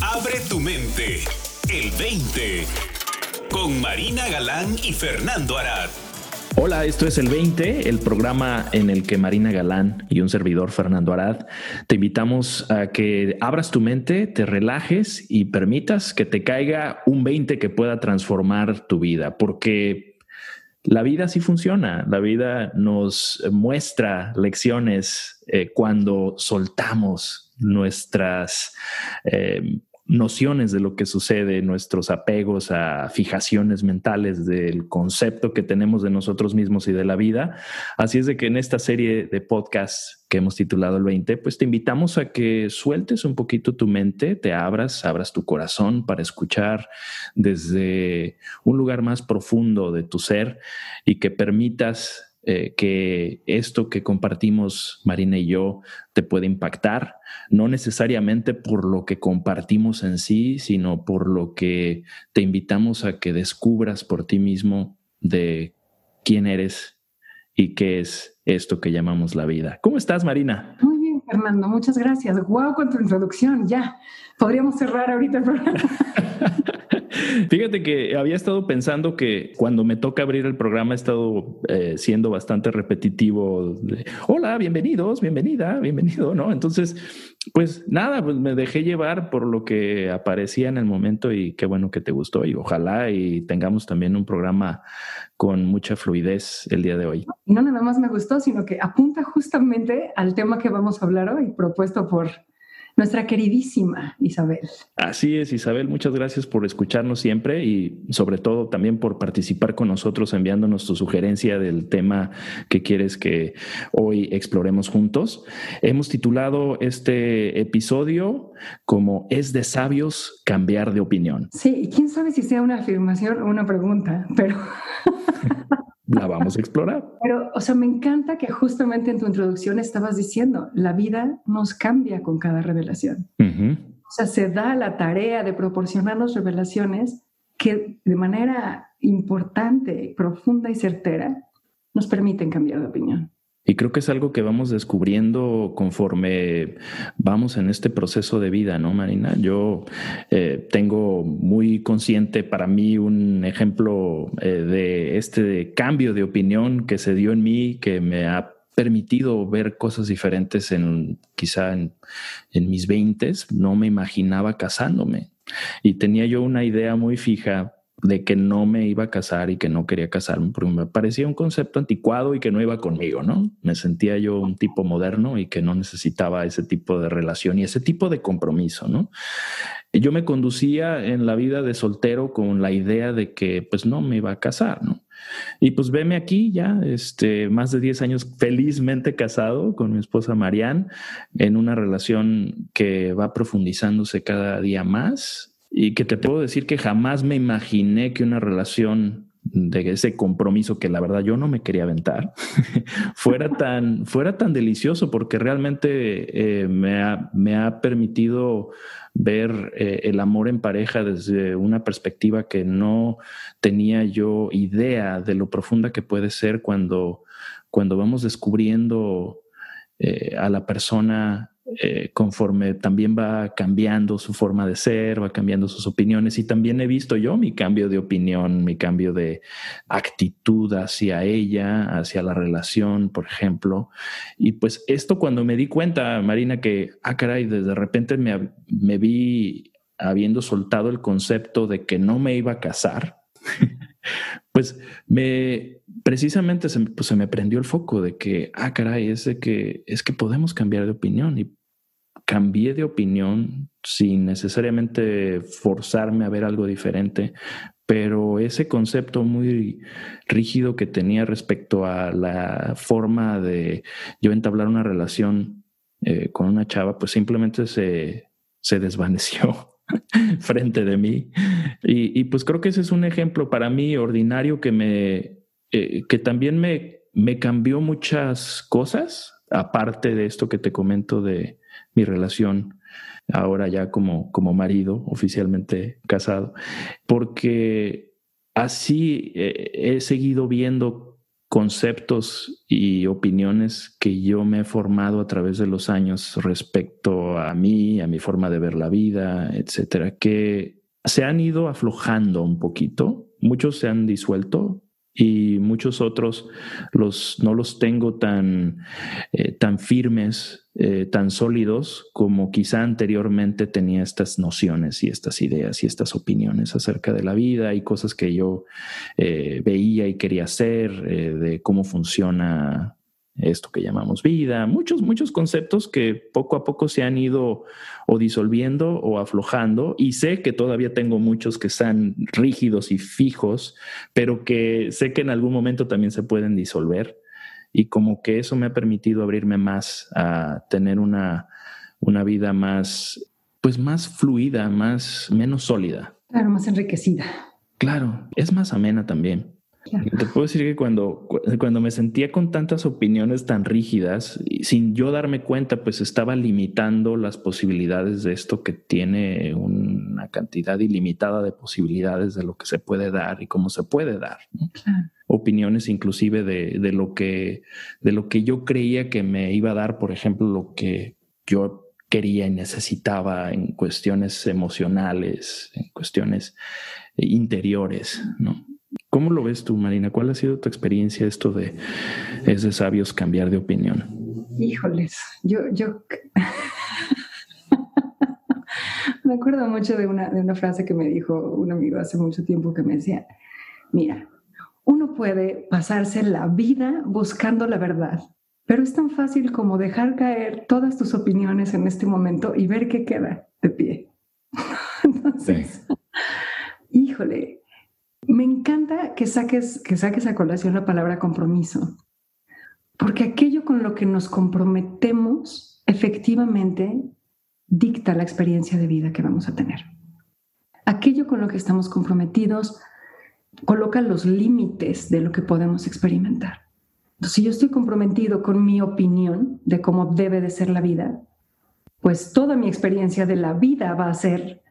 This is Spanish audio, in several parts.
Abre tu mente. El 20. Con Marina Galán y Fernando Arad. Hola, esto es el 20, el programa en el que Marina Galán y un servidor Fernando Arad te invitamos a que abras tu mente, te relajes y permitas que te caiga un 20 que pueda transformar tu vida, porque la vida sí funciona, la vida nos muestra lecciones eh, cuando soltamos nuestras eh, nociones de lo que sucede, nuestros apegos a fijaciones mentales del concepto que tenemos de nosotros mismos y de la vida. Así es de que en esta serie de podcasts que hemos titulado el 20, pues te invitamos a que sueltes un poquito tu mente, te abras, abras tu corazón para escuchar desde un lugar más profundo de tu ser y que permitas eh, que esto que compartimos Marina y yo te puede impactar, no necesariamente por lo que compartimos en sí, sino por lo que te invitamos a que descubras por ti mismo de quién eres y qué es esto que llamamos la vida. ¿Cómo estás, Marina? Muy bien, Fernando, muchas gracias. Guau, con tu introducción, ya. Podríamos cerrar ahorita el programa. Fíjate que había estado pensando que cuando me toca abrir el programa he estado eh, siendo bastante repetitivo. Hola, bienvenidos, bienvenida, bienvenido, ¿no? Entonces, pues nada, pues me dejé llevar por lo que aparecía en el momento y qué bueno que te gustó y ojalá y tengamos también un programa con mucha fluidez el día de hoy. No nada más me gustó, sino que apunta justamente al tema que vamos a hablar hoy, propuesto por nuestra queridísima Isabel. Así es, Isabel, muchas gracias por escucharnos siempre y sobre todo también por participar con nosotros enviándonos tu sugerencia del tema que quieres que hoy exploremos juntos. Hemos titulado este episodio como Es de sabios cambiar de opinión. Sí, y quién sabe si sea una afirmación o una pregunta, pero... la vamos a explorar. Pero, o sea, me encanta que justamente en tu introducción estabas diciendo, la vida nos cambia con cada revelación. O sea, se da la tarea de proporcionarnos revelaciones que de manera importante, profunda y certera nos permiten cambiar de opinión. Y creo que es algo que vamos descubriendo conforme vamos en este proceso de vida, ¿no, Marina? Yo eh, tengo muy consciente para mí un ejemplo eh, de este cambio de opinión que se dio en mí, que me ha permitido ver cosas diferentes en quizá en, en mis veintes. No me imaginaba casándome y tenía yo una idea muy fija de que no me iba a casar y que no quería casarme, porque me parecía un concepto anticuado y que no iba conmigo, ¿no? Me sentía yo un tipo moderno y que no necesitaba ese tipo de relación y ese tipo de compromiso, ¿no? Yo me conducía en la vida de soltero con la idea de que pues no me iba a casar, ¿no? Y pues veme aquí ya, este, más de 10 años felizmente casado con mi esposa Marianne, en una relación que va profundizándose cada día más y que te puedo decir que jamás me imaginé que una relación de ese compromiso que la verdad yo no me quería aventar fuera tan fuera tan delicioso porque realmente eh, me, ha, me, ha, permitido ver eh, el amor en pareja desde una perspectiva que no tenía yo idea de lo profunda que puede ser cuando cuando vamos descubriendo eh, a la persona eh, conforme también va cambiando su forma de ser, va cambiando sus opiniones y también he visto yo mi cambio de opinión, mi cambio de actitud hacia ella, hacia la relación, por ejemplo. Y pues esto cuando me di cuenta, Marina, que, ah, caray, de repente me, me vi habiendo soltado el concepto de que no me iba a casar, pues me precisamente se, pues se, me prendió el foco de que, ah, caray, es de que es que podemos cambiar de opinión cambié de opinión sin necesariamente forzarme a ver algo diferente, pero ese concepto muy rígido que tenía respecto a la forma de yo entablar una relación eh, con una chava, pues simplemente se, se desvaneció frente de mí. Y, pues creo que ese es un ejemplo para mí ordinario que me, eh, que también me, me cambió muchas cosas, aparte de esto que te comento de, mi relación ahora ya como, como marido, oficialmente casado, porque así eh, he seguido viendo conceptos y opiniones que yo me he formado a través de los años respecto a mí, a mi forma de ver la vida, etcétera, que se han ido aflojando un poquito. Muchos se han disuelto, y muchos otros los, no los tengo tan, eh, tan firmes, eh, tan sólidos como quizá anteriormente tenía estas nociones y estas ideas y estas opiniones acerca de la vida y cosas que yo eh, veía y quería hacer, de cómo funciona esto que llamamos vida, muchos, muchos conceptos que poco a poco se han ido o disolviendo o aflojando y sé que todavía tengo muchos que están rígidos y fijos, pero que sé que en algún momento también se pueden disolver y como que eso me ha permitido abrirme más a tener una, una vida más, pues más fluida, más, menos sólida. Claro, más enriquecida. Claro, es más amena también. Te puedo decir que cuando, cuando me sentía con tantas opiniones tan rígidas, sin yo darme cuenta, pues estaba limitando las posibilidades de esto que tiene una cantidad ilimitada de posibilidades de lo que se puede dar y cómo se puede dar. Opiniones inclusive de, de, lo que, de lo que yo creía que me iba a dar, por ejemplo, lo que yo quería y necesitaba en cuestiones emocionales, en cuestiones interiores, ¿no? ¿Cómo lo ves tú, Marina? ¿Cuál ha sido tu experiencia esto de es de sabios cambiar de opinión? Híjoles, yo, yo me acuerdo mucho de una, de una frase que me dijo un amigo hace mucho tiempo que me decía, mira, uno puede pasarse la vida buscando la verdad, pero es tan fácil como dejar caer todas tus opiniones en este momento y ver qué queda de pie. Entonces, híjole, me encanta que saques, que saques a colación la palabra compromiso, porque aquello con lo que nos comprometemos efectivamente dicta la experiencia de vida que vamos a tener. Aquello con lo que estamos comprometidos coloca los límites de lo que podemos experimentar. Si yo estoy comprometido con mi opinión de cómo debe de ser la vida, pues toda mi experiencia de la vida va a ser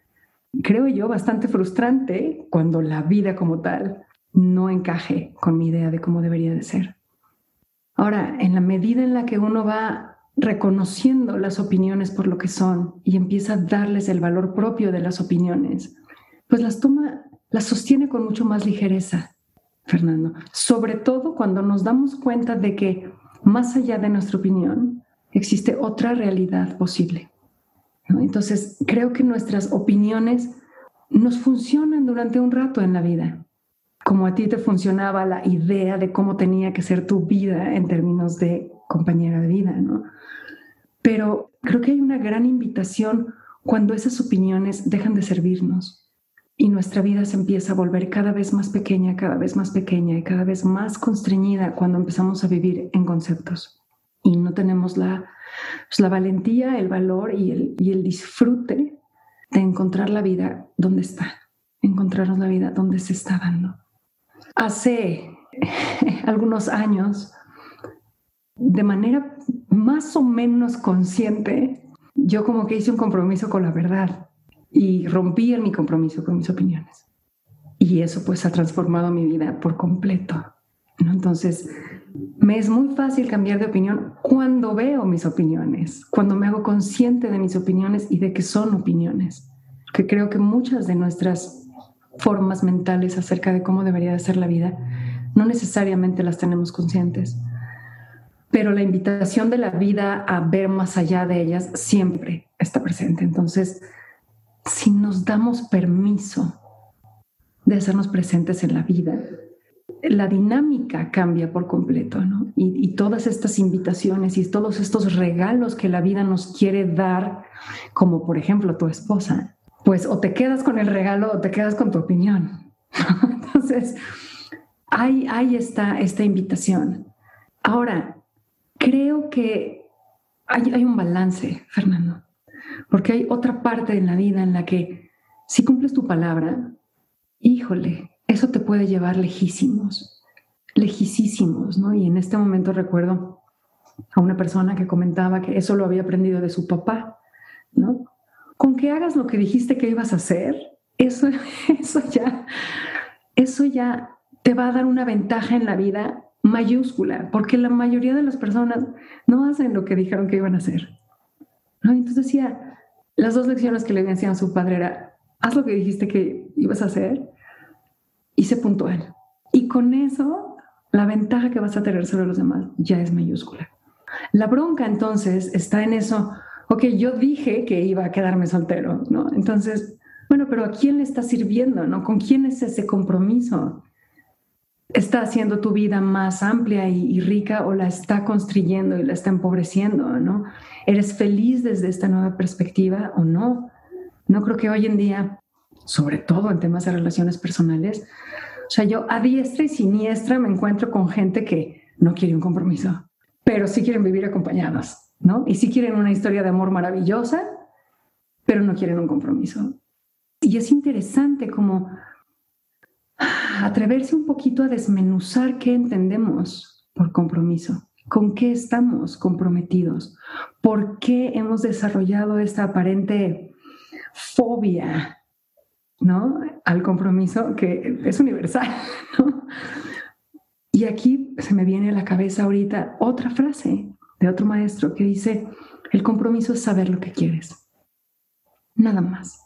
creo yo, bastante frustrante cuando la vida como tal no encaje con mi idea de cómo debería de ser. Ahora, en la medida en la que uno va reconociendo las opiniones por lo que son y empieza a darles el valor propio de las opiniones, pues las toma, las sostiene con mucho más ligereza, Fernando. Sobre todo cuando nos damos cuenta de que más allá de nuestra opinión existe otra realidad posible. Entonces, creo que nuestras opiniones nos funcionan durante un rato en la vida, como a ti te funcionaba la idea de cómo tenía que ser tu vida en términos de compañera de vida, ¿no? Pero creo que hay una gran invitación cuando esas opiniones dejan de servirnos y nuestra vida se empieza a volver cada vez más pequeña, cada vez más pequeña y cada vez más constreñida cuando empezamos a vivir en conceptos y no tenemos la pues, la valentía, el valor y el, y el disfrute de encontrar la vida donde está, encontrarnos la vida donde se está dando. Hace algunos años, de manera más o menos consciente, yo como que hice un compromiso con la verdad y rompí en mi compromiso con mis opiniones. Y eso pues ha transformado mi vida por completo. Entonces, me es muy fácil cambiar de opinión cuando veo mis opiniones, cuando me hago consciente de mis opiniones y de que son opiniones. Que creo que muchas de nuestras formas mentales acerca de cómo debería de ser la vida no necesariamente las tenemos conscientes. Pero la invitación de la vida a ver más allá de ellas siempre está presente. Entonces, si nos damos permiso de hacernos presentes en la vida, la dinámica cambia por completo. Y, todas estas invitaciones y todos estos regalos que la vida nos quiere dar, como por ejemplo tu esposa, pues o te quedas con el regalo o te quedas con tu opinión. Entonces, hay esta, esta invitación. Ahora, creo que hay, hay un balance, Fernando, porque hay otra parte en la vida en la que si cumples tu palabra, híjole, eso te puede llevar lejísimos, lejísimos, ¿no? Y en este momento recuerdo a una persona que comentaba que eso lo había aprendido de su papá, ¿no? Con que hagas lo que dijiste que ibas a hacer, eso, eso ya, eso ya te va a dar una ventaja en la vida mayúscula, porque la mayoría de las personas no hacen lo que dijeron que iban a hacer. ¿no? Entonces decía, las dos lecciones que le decían a su padre era, haz lo que dijiste que ibas a hacer y puntual. Y con eso, la ventaja que vas a tener sobre los demás ya es mayúscula. La bronca entonces está en eso, ok, yo dije que iba a quedarme soltero, ¿no? Entonces, bueno, pero ¿a quién le está sirviendo, no? ¿Con quién es ese compromiso? ¿Está haciendo tu vida más amplia y, y rica o la está construyendo y la está empobreciendo, no? ¿Eres feliz desde esta nueva perspectiva o no? No creo que hoy en día, sobre todo en temas de relaciones personales, o sea, yo a diestra y siniestra me encuentro con gente que no quiere un compromiso, pero sí quieren vivir acompañados, ¿no? Y sí quieren una historia de amor maravillosa, pero no quieren un compromiso. Y es interesante como atreverse un poquito a desmenuzar qué entendemos por compromiso, con qué estamos comprometidos, por qué hemos desarrollado esta aparente fobia ¿no? Al compromiso que es universal, Y aquí se me viene a la cabeza ahorita otra frase de otro maestro que dice, el compromiso es saber lo que quieres, nada más.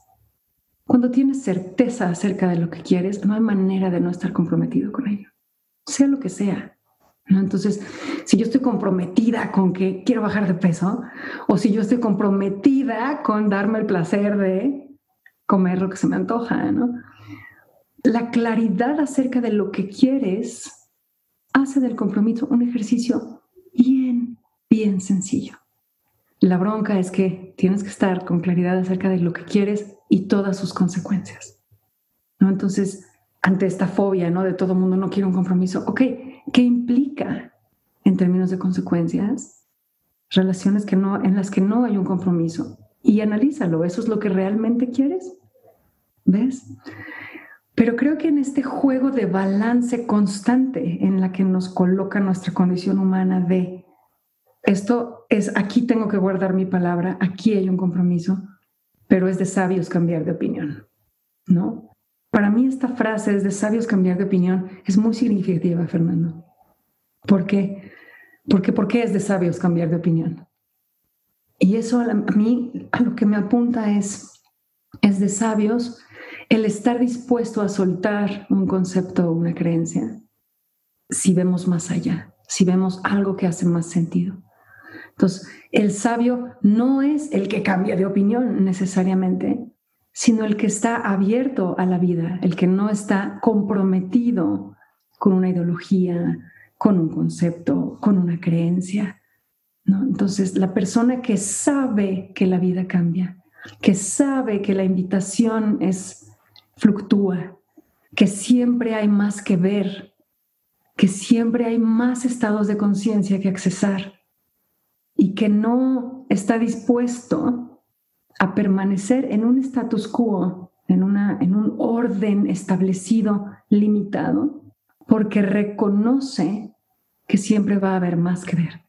Cuando tienes certeza acerca de lo que quieres, no hay manera de no estar comprometido con ello, sea lo que sea. ¿no? Entonces, si yo estoy comprometida con que quiero bajar de peso, o si yo estoy comprometida con darme el placer de comer lo que se me antoja, ¿no? La claridad acerca de lo que quieres hace del compromiso un ejercicio bien, bien sencillo. La bronca es que tienes que estar con claridad acerca de lo que quieres y todas sus consecuencias. ¿no? Entonces, ante esta fobia, ¿no? De todo mundo no quiere un compromiso, ok, ¿qué implica en términos de consecuencias? Relaciones que no, en las que no hay un compromiso. Y analízalo, ¿eso es lo que realmente quieres? ¿Ves? Pero creo que en este juego de balance constante en la que nos coloca nuestra condición humana de esto es aquí tengo que guardar mi palabra, aquí hay un compromiso, pero es de sabios cambiar de opinión, ¿no? Para mí esta frase es de sabios cambiar de opinión es muy significativa, Fernando. ¿Por qué? Porque ¿por qué es de sabios cambiar de opinión? Y eso a, mí a lo que me apunta es es de sabios el estar dispuesto a soltar un concepto o una creencia si vemos más allá, si vemos algo que hace más sentido. Entonces, el sabio no es el que cambia de opinión necesariamente, sino el que está abierto a la vida, el que no está comprometido con una ideología, con un concepto, con una creencia. Entonces, la persona que sabe que la vida cambia, que sabe que la invitación es fluctúa, que siempre hay más que ver, que siempre hay más estados de conciencia que accesar y que no está dispuesto a permanecer en un status quo, en, una, en un orden establecido, limitado, porque reconoce que siempre va a haber más que ver,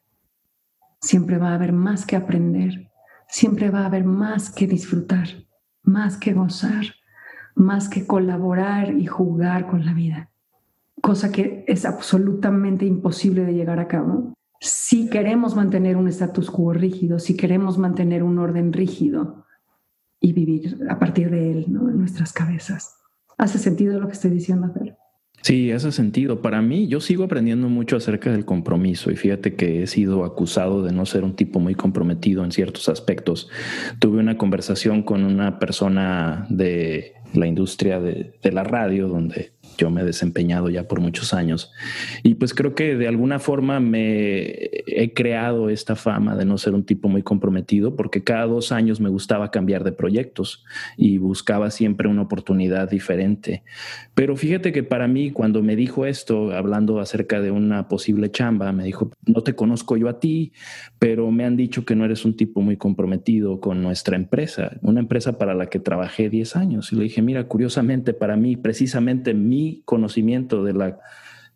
siempre va a haber más que aprender, siempre va a haber más que disfrutar, más que gozar más que colaborar y jugar con la vida, cosa que es absolutamente imposible de llegar a cabo. Si queremos mantener un status quo rígido, si queremos mantener un orden rígido y vivir a partir de él, ¿no? en nuestras cabezas. ¿Hace sentido lo que estoy diciendo, Fer? Sí, hace sentido. Para mí, yo sigo aprendiendo mucho acerca del compromiso y fíjate que he sido acusado de no ser un tipo muy comprometido en ciertos aspectos. Tuve una conversación con una persona de la industria de, de la radio donde yo me he desempeñado ya por muchos años. Y pues creo que de alguna forma me he creado esta fama de no ser un tipo muy comprometido porque cada dos años me gustaba cambiar de proyectos y buscaba siempre una oportunidad diferente. Pero fíjate que para mí cuando me dijo esto, hablando acerca de una posible chamba, me dijo, no te conozco yo a ti, pero me han dicho que no eres un tipo muy comprometido con nuestra empresa, una empresa para la que trabajé 10 años. Y le dije, mira, curiosamente para mí, precisamente mi conocimiento de la,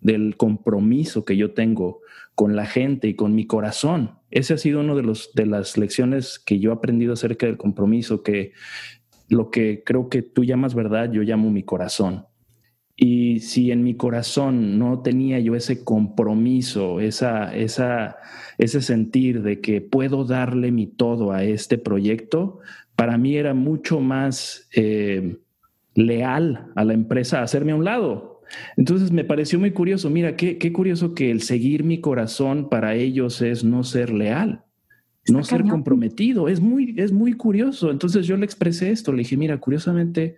del compromiso que yo tengo con la gente y con mi corazón. Ese ha sido uno de, de las lecciones que yo he aprendido acerca del compromiso, que lo que creo que tú llamas verdad, yo llamo mi corazón. Y si en mi corazón no tenía yo ese compromiso, esa, esa, ese sentir de que puedo darle mi todo a este proyecto, para mí era mucho más eh, leal a la empresa hacerme a un lado. Entonces me pareció muy curioso, mira, qué, qué curioso que el seguir mi corazón para ellos es no ser leal no ser comprometido. Es muy, es muy curioso. Entonces yo le expresé esto, le dije, mira, curiosamente,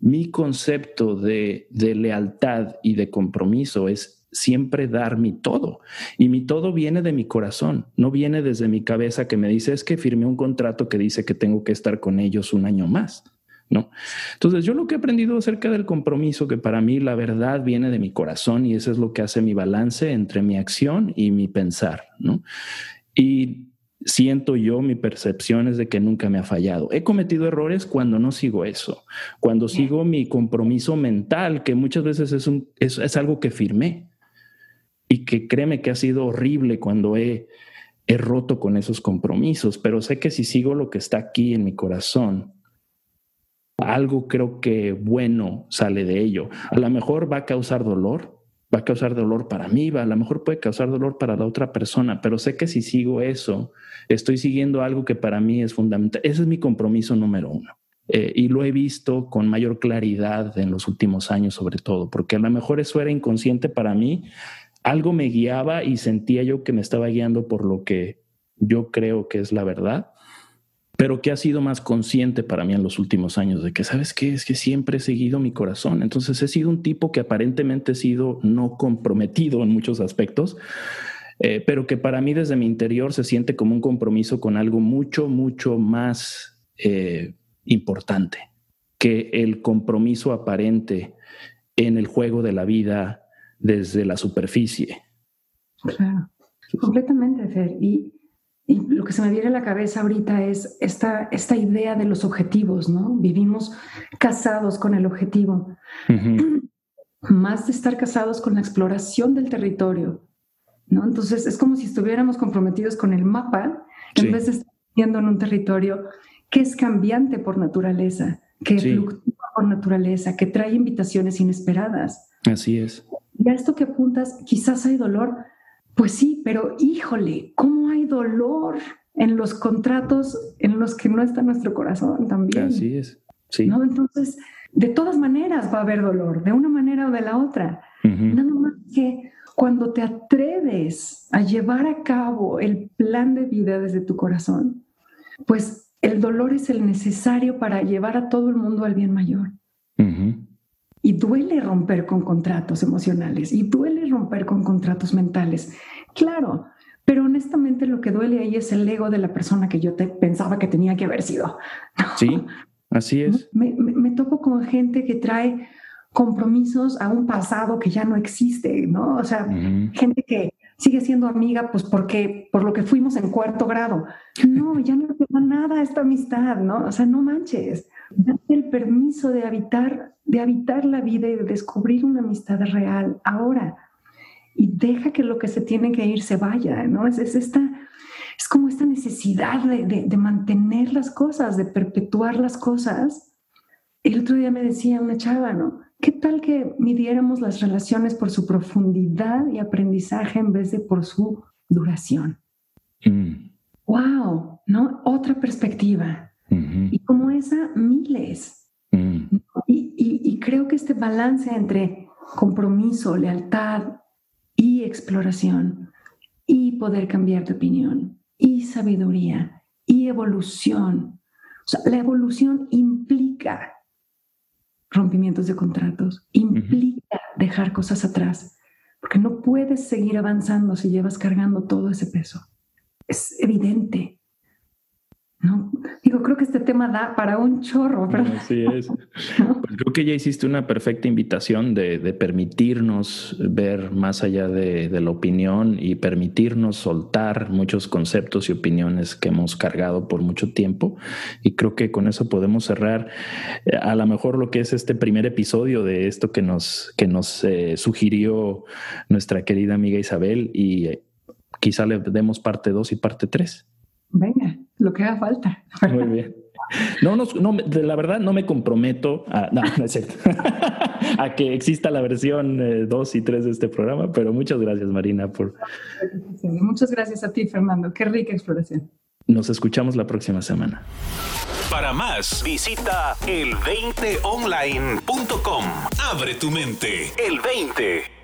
mi concepto de, de lealtad y de compromiso es siempre dar mi todo. Y mi todo viene de mi corazón, no viene desde mi cabeza que me dice, es que firmé un contrato que dice que tengo que estar con ellos un año más. ¿No? Entonces, yo lo que he aprendido acerca del compromiso, que para mí la verdad viene de mi corazón y eso es lo que hace mi balance entre mi acción y mi pensar, ¿no? Y siento yo, mi percepción es de que nunca me ha fallado. He cometido errores cuando no sigo eso, cuando sigo mi compromiso mental, que muchas veces es, un, es, algo que firmé y que créeme que ha sido horrible cuando he, he roto con esos compromisos, pero sé que si sigo lo que está aquí en mi corazón, algo creo que bueno sale de ello. A lo mejor va a causar dolor, va a causar dolor para mí, va, a lo mejor puede causar dolor para la otra persona, pero sé que si sigo eso, estoy siguiendo algo que para mí es fundamental. Ese es mi compromiso número uno. Eh, y lo he visto con mayor claridad en los últimos años, sobre todo, porque a lo mejor eso era inconsciente para mí. Algo me guiaba y sentía yo que me estaba guiando por lo que yo creo que es la verdad pero que ha sido más consciente para mí en los últimos años de que, ¿sabes qué? Es que siempre he seguido mi corazón. Entonces he sido un tipo que aparentemente he sido no comprometido en muchos aspectos, eh, pero que para mí desde mi interior se siente como un compromiso con algo mucho, mucho más eh, importante que el compromiso aparente en el juego de la vida desde la superficie. Claro, completamente, Fer. Y y lo que se me viene a la cabeza ahorita es esta, esta idea de los objetivos, ¿no? Vivimos casados con el objetivo. Más de estar casados con la exploración del territorio, ¿no? Entonces es como si estuviéramos comprometidos con el mapa en vez de estar viviendo en un territorio que es cambiante por naturaleza, que fluctúa por naturaleza, que trae invitaciones inesperadas. Así es. Y a esto que apuntas, quizás hay dolor, pues sí, pero híjole, ¿cómo hay dolor en los contratos en los que no está nuestro corazón también? Así es. Sí. ¿no? Entonces, de todas maneras va a haber dolor, de una manera o de la otra. Nada más que cuando te atreves a llevar a cabo el plan de vida desde tu corazón, pues el dolor es el necesario para llevar a todo el mundo al bien mayor. Y duele romper con contratos emocionales y duele romper con contratos mentales. Claro, pero honestamente lo que duele ahí es el ego de la persona que yo te pensaba que tenía que haber sido. Sí, así es. Me, me, topo con gente que trae compromisos a un pasado que ya no existe, ¿no? O sea, gente que sigue siendo amiga, pues porque por lo que fuimos en cuarto grado. No, ya no te da nada esta amistad, ¿no? O sea, no manches. Date el permiso de habitar, de habitar la vida y de descubrir una amistad real ahora. Y deja que lo que se tiene que ir se vaya, ¿no? Es, es esta, es como esta necesidad de, de, de mantener las cosas, de perpetuar las cosas. El otro día me decía una chava, ¿no? ¿Qué tal que midiéramos las relaciones por su profundidad y aprendizaje en vez de por su duración? ¡Wow! Mm. ¿No? Otra perspectiva. Y como esa, miles. Mm. Creo que este balance entre compromiso, lealtad y exploración y poder cambiar de opinión y sabiduría y evolución. O sea, la evolución implica rompimientos de contratos, implica dejar cosas atrás, porque no puedes seguir avanzando si llevas cargando todo ese peso. Es evidente. ¿No? Digo, creo que este tema da para un chorro, ¿verdad? Así es. Pues creo que ya hiciste una perfecta invitación de, permitirnos ver más allá de, la opinión y permitirnos soltar muchos conceptos y opiniones que hemos cargado por mucho tiempo. Y creo que con eso podemos cerrar eh, a lo mejor lo que es este primer episodio de esto que nos, que nos eh, sugirió nuestra querida amiga Isabel y eh, quizá le demos parte 2 y parte 3. Venga lo que haga falta. Muy bien. No, no, no, la verdad no me comprometo a, no, no es cierto, a que exista la versión 2 eh, y 3 de este programa, pero muchas gracias Marina por... Muchas gracias a ti Fernando, qué rica exploración. Nos escuchamos la próxima semana. Para más, visita el20online.com. Abre tu mente. El 20.